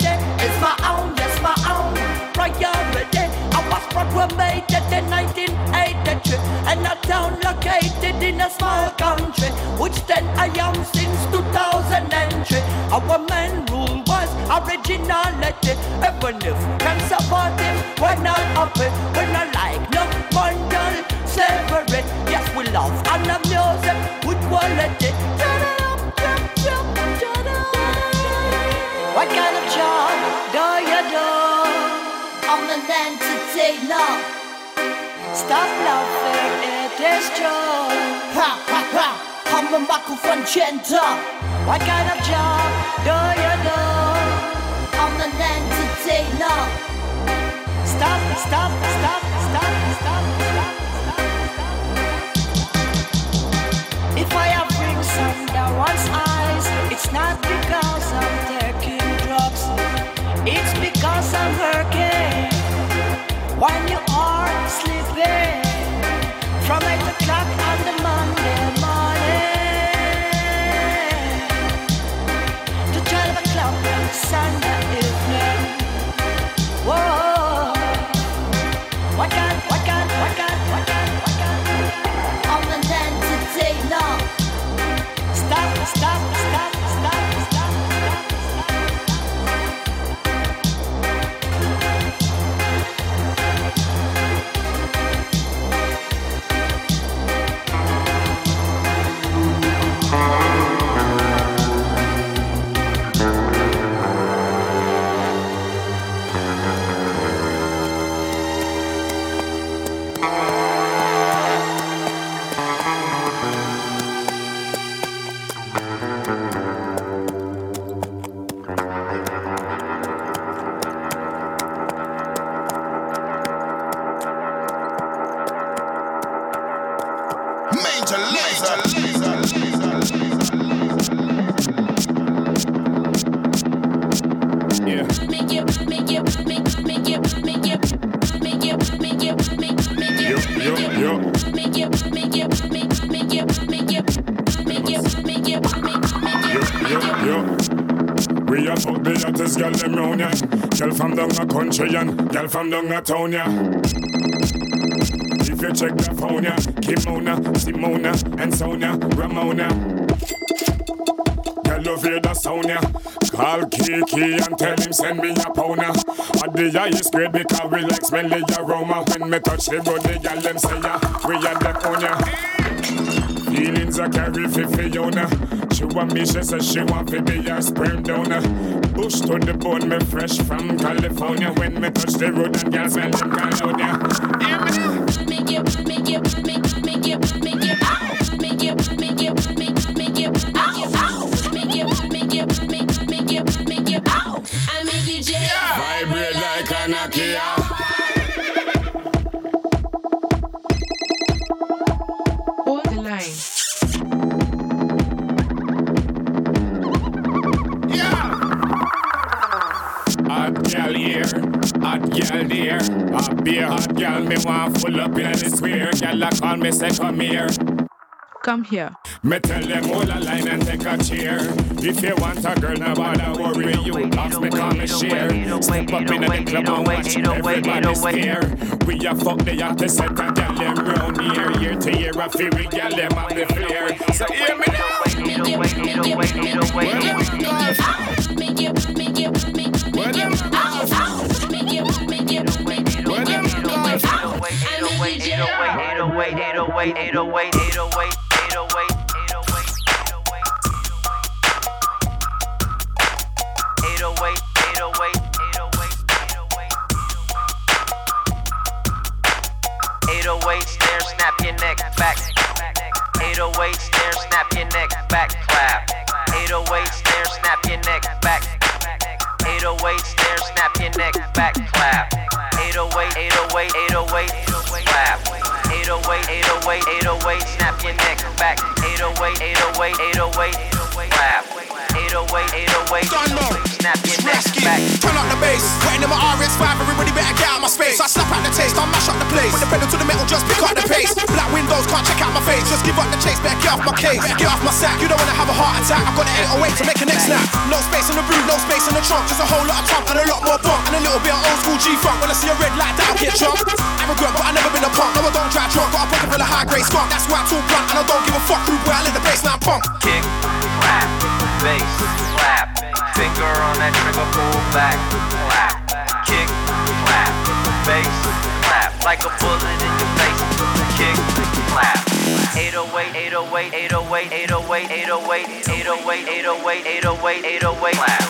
is my own, yes, my own priority. I was programmed in 1980. and a town located in a small country, which then I am since 2003. Our main rule was originality. Even if support we're not happy. We not like no. Yes, we love and love music with quality. Entertainer. Stop laughing, it is true. Ha ha ha! I'm a microphone gender. What kind of job do you do? I'm an entertainer. Stop, stop, stop, stop, stop, stop, stop. If I have rings under one's eyes, it's not because I'm taking drugs. It's because I'm working when you are sleeping from down. If you check the phone ya, Kimona, Simona, and Sonia, Ramona. Girl love hear the sound ya. Call Kiki and tell him send me a pound ya. At the highest grade because we like smelly aroma. When me touch the road, the girl them say ya, we are them on ya. Feelings I carry for Fiona. Want me, she says she want to be a sperm donor. Bush to the bone, me fresh from California. When me touch the road and girls smell them California. Yeah, me. Vibrate me want full up in the square. Gal a call me say come here. Come here. Me tell them hold a line and take a chair. If you want a girl, now bother worry you. Ask me come and share. Step up in the club and watch everybody stare. We a fuck the hottest set of gal them round here. Year to year, I feel we gal them have the flair. So hear me now. Well, them 808, 808, 808, 808, 808. Stare, snap your neck back. 808, stare, snap your neck back. Clap. 808, stare, snap your neck back. 808, stare, snap your neck back. Clap. 808, 808, 808, clap. 808, 808, 808, snap your neck back. 808, 808, 808, clap. 808, 808, snap your neck back. Turn up the bass, putting in my RX5, everybody better get out my space. I slap out the taste, I mash up the place. With the pedal to the metal, just pick up the pace. Black window flows, can't check out my face. Just give up the chase, better get off my case. Get off my sack, you don't wanna have a heart attack. I've got the 808 to make a next snap. No space in the boot, no space in the trunk. Just a whole lot of trunk and a lot more bump. And a little bit of old school G-funk. When I see a red light, that'll get drunk. Arrogant, but I never been a punk. No, I don't drive drunk. Got a pocket full of high grade skunk. That's why I talk blunt. And I don't give a fuck who where I live the bassline punk. Kick, clap, bass, clap. Finger on that trigger, pull back, clap. Kick, clap, bass, clap. Like a bullet in your face. Kick, clap. 808, 808, 808, 808, 808, 808, 808, 808, 808, clap.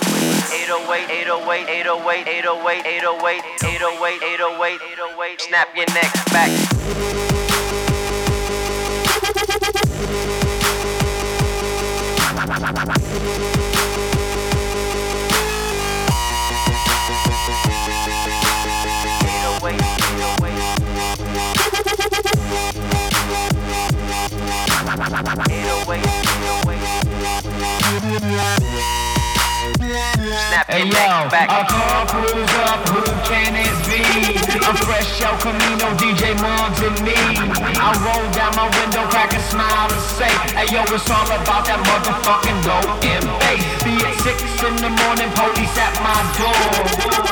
808, 808, 808, 808, 808, 808, 808, 808. Snap your neck back. Thank you. I'm fresh El Camino, DJ Muggs and me. I roll down my window, crack a smile and say, Hey yo, it's all about that motherfucking dope bass. Be it six in the morning, police at my door.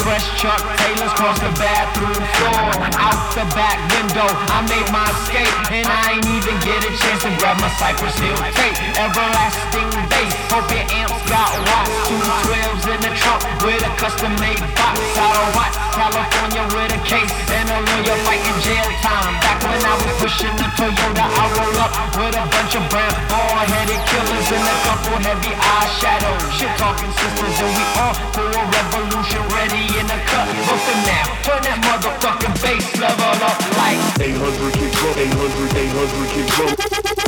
Fresh Chuck Taylors cross the bathroom floor. Out the back window, I made my escape, and I ain't even get a chance to grab my Cypress Hill tape. Everlasting bass, hope your amps got watts. Two twelves in the trunk with a custom made box. Out of Watts, California with a and a lawyer fighting jail time. Back when I was pushing the Toyota, I roll up with a bunch of brown bald-headed killers and a couple heavy eyeshadows. Shit talking sisters, and we all for a revolution, ready in the cut. But for now, turn that motherfucking bass level up like 800 kick drum, 800, 800 kick drum,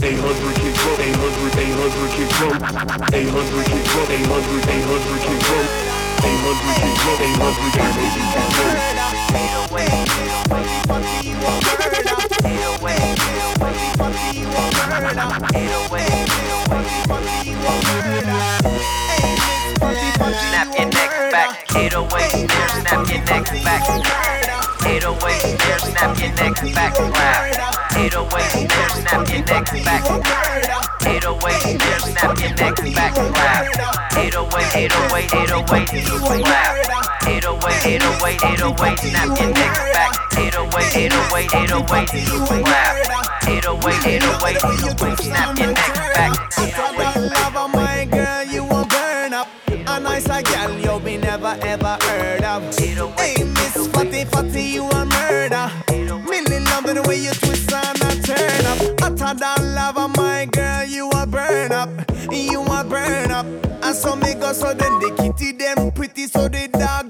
800 kick drum, 800, 800 kick drum, 800 kick drum, 800, 800 kick drum, they hungry, they know they hungry, they know they can hurt. Fade away, fade away, fuck you, I'm murder. Fade away, fade away, fuck you, I'm murder. Fade away, fade away, fuck you, I'm murder. Snap your neck back, 808, snap your neck back. 808 snare, snap your neck back. Clap. 808 snare, snap your neck back. 808 snare, snap your neck back. Clap. 808, 808, 808, clap. 808, 808, 808, snap your neck back. 808, 808, 808, clap. 808, 808, 808, snap your neck back. lover, my girl, you won't burn up. A nicer girl you be never ever heard of. Hey, Fatty you a murder. Really love the way you twist and a turn up. Hotter than lava, my girl, you a burn up. You a burn up. And so me go so then the kitty them pretty so the dog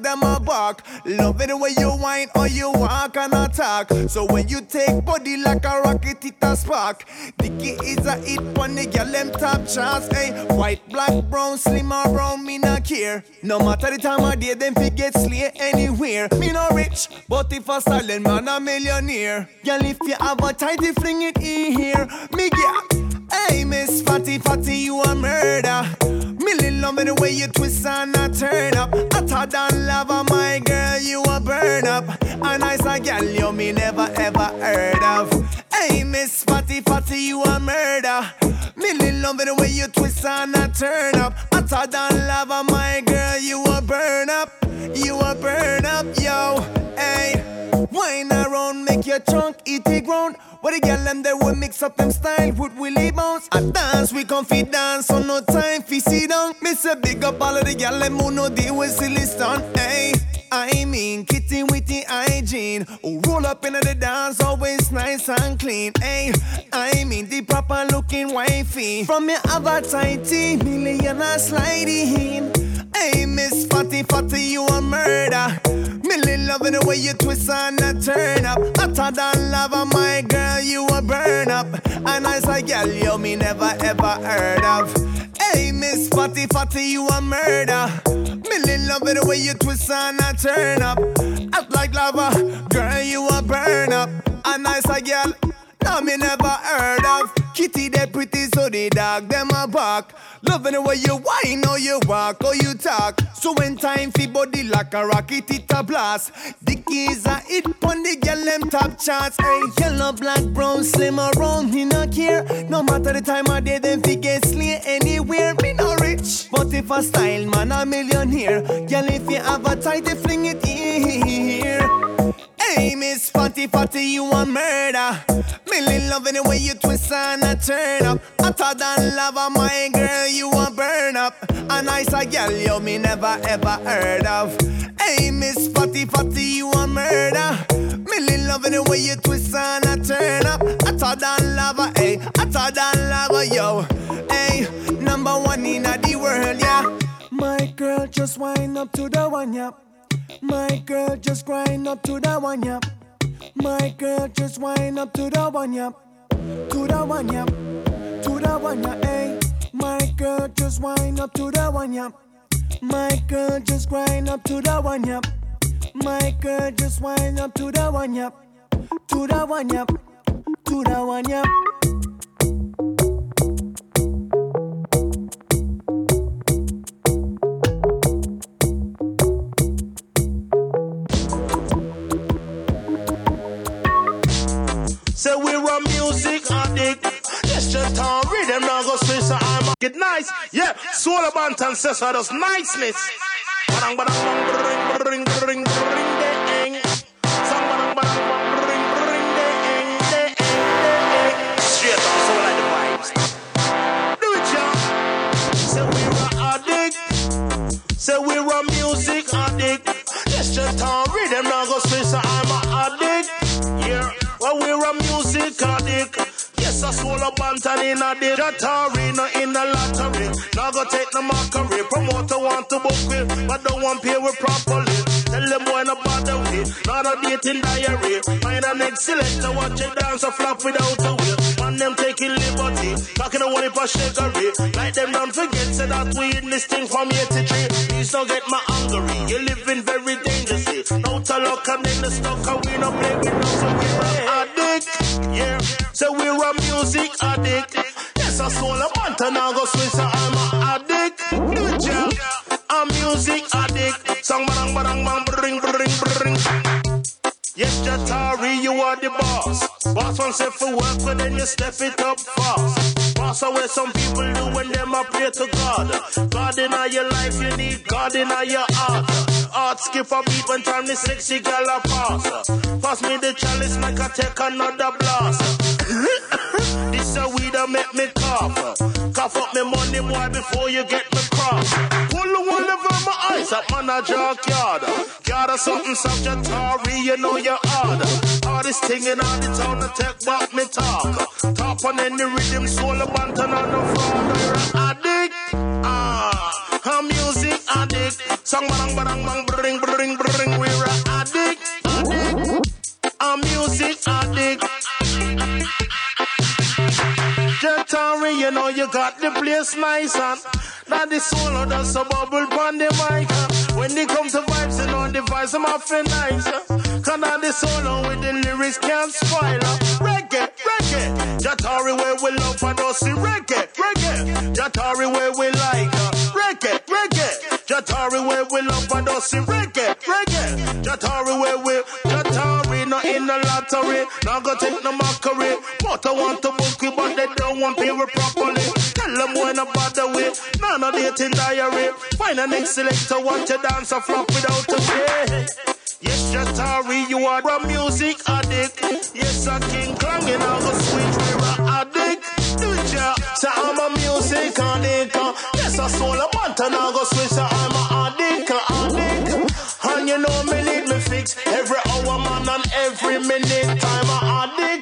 bark. Love it the way you whine or you walk and attack. So when you take body like a rocket, it a spark. Dicky is a hit on the girl them top charts. Hey, white, black, brown, slim or brown, me not care. No matter the time of day, them fi get slay anywhere. Me no rich, but if a silent man a millionaire. Girl, if you have a tighty, fling it in here. Me get. Hey, Miss Fatty Fatty, you a murder. Millie love me the way you twist and a turn up. Hotter than lava, my girl, you a burn up. A nicer girl you me never ever heard of. Hey, Miss Fatty Fatty, you a murder. Millie love me the way you twist and a turn up. Hotter than lava, my girl, you a burn up. You a burn up, yo. Hey, wine around, make your trunk eat it ground. What the girl them they will mix up them style with Willie Bounce. I dance, we fit dance, so no time fi sit down. Miss a big up all of the girl them who no deal with silly stunt. Hey, I mean kitty with the hygiene. Who roll up into the dance, always nice and clean. Hey, I mean the proper looking wifey. From your other tighty, million a sliding. Hey, Miss Fatty Fatty, you a murder. Millie loving the way you twist and a turn up. Hotter than lava, my girl, you a burn up. And A nicer girl, you me never ever heard of. Hey, Miss Fatty Fatty, you a murder. Millie loving the way you twist and I turn up. Act like lava, girl, you a burn up. A nicer girl, no me never heard of. Kitty they pretty so the dog them a bark. Loving the way you whine or you walk or you talk. So when time fi body like a rocket it a blast. The keys a hit pon the girl them top charts. Hey, yellow, black, brown, slim or round me not care. No matter the time of day them fi get slay anywhere. Me no rich, but if a style man a millionaire. Girl if you have a tight, fling it here. Hey, Miss Fatty Fatty, you a murder. Millie loving the way you twist and a turn up. Hotter than lava, my girl, you a burn up. A nicer girl, you me never ever heard of. Hey, Miss Fatty Fatty, you a murder. Millie loving the way you twist and a turn up. Hotter than lava, hey, hotter than lava, yo. Hey, number one in the world, yeah. My girl, just wind up to the one, yeah. My girl, just grind up to the one, yeah. My girl, just wind up to the one, yeah. To the one, yeah. To the one, yeah, hey. My girl, just wind up to the one, yeah. My girl, just grind up to the one, yeah. My girl, just wind up to the one, yeah. To the one, yeah. To the one, yeah. A music addict. Yes, just on rhythm now go switch so I'm a get nice. Yeah, soul band for us niceness. Badang badang ding. Sang A bantan in a day. Jatari, no in a lottery. Now go take the mockery. Promoter want to book with, but don't want pay with properly. Tell them boy no bother with. Not a dating diary. Find an excellent to watch it dance a flop without a will. Man, them taking liberty. Talking to one a shakery. Like them don't forget, say that we in this thing from 83. Please don't get my hungry. You're living very dangerously. No to and then the stuck and we no play with no addict. Yeah, so we're a music addict. Yes, I soul a month and I go switch so I'm a addict. It, yeah. I'm music addict. Song barang barang bang bring bring bring. Yes, Jatari, you are the boss. Boss one say for work, but then you step it up fast. Boss away some people do when them a pray to God. God in all your life, you need God in all your heart. Heart skip a beat when time the sexy girl a pass. Pass me the chalice, make I take another blast. this a weed that make me cough. Cough up me money, boy, before you get me cross. Pull the one over my eyes up on a junkyard. Got a something subject, Tory, you know you're hard. Hardest thing in all the town to take back me talk. Top on any rhythm, soul a bantan on the. You're addict. Ah, I'm music addict. Song barang barang bang bring bring bring. We're an addict. addict. I'm music addict. Jatari, you know you got the place nice and now the solo does a bubble on the mic. When they come to vibes, you know the vibes I'm offering nice. Cause now the solo with the lyrics can't spoil. Reggae, reggae. Jatari where we love and us see reggae, reggae. Jatari where we like. Reggae, reggae. Jatari where we love and us see reggae, reggae. Jatari where we, Jatari not in the lottery. Now go take no mockery. But I want to book you, but they don't want pay we properly. Tell them when I bother with. None of dating diary. Find an excellent to want to dance a flop without a pay. Yes, Jatari, you are a music addict. Yes, a king clang and I go switch we're addict. Do it, yeah. So I'm a music addict. Yes, I soul a month and I go switch. So I'm a addict, addict. And you know me need me fix every hour, man, and every minute. Time I addict.